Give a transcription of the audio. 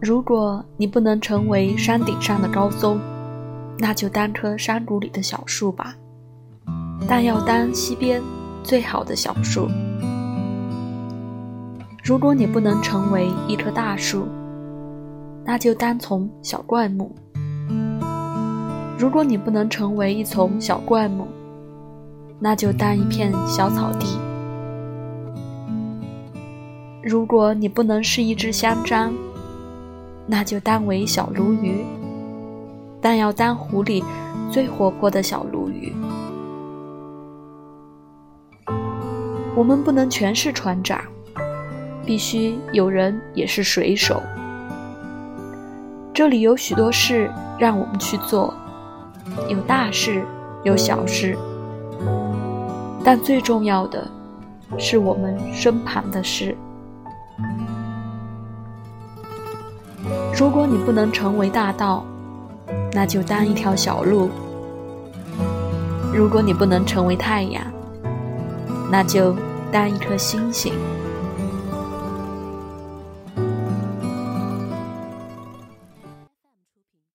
如果你不能成为山顶上的高松，那就当棵山谷里的小树吧。但要当溪边最好的小树。如果你不能成为一棵大树，那就当从小灌木。如果你不能成为一丛小灌木，那就当一片小草地。如果你不能是一只香樟，那就当为小鲈鱼，但要当湖里最活泼的小鲈鱼。我们不能全是船长，必须有人也是水手。这里有许多事让我们去做，有大事，有小事，但最重要的是我们身旁的事。如果你不能成为大道，那就当一条小路；如果你不能成为太阳，那就当一颗星星。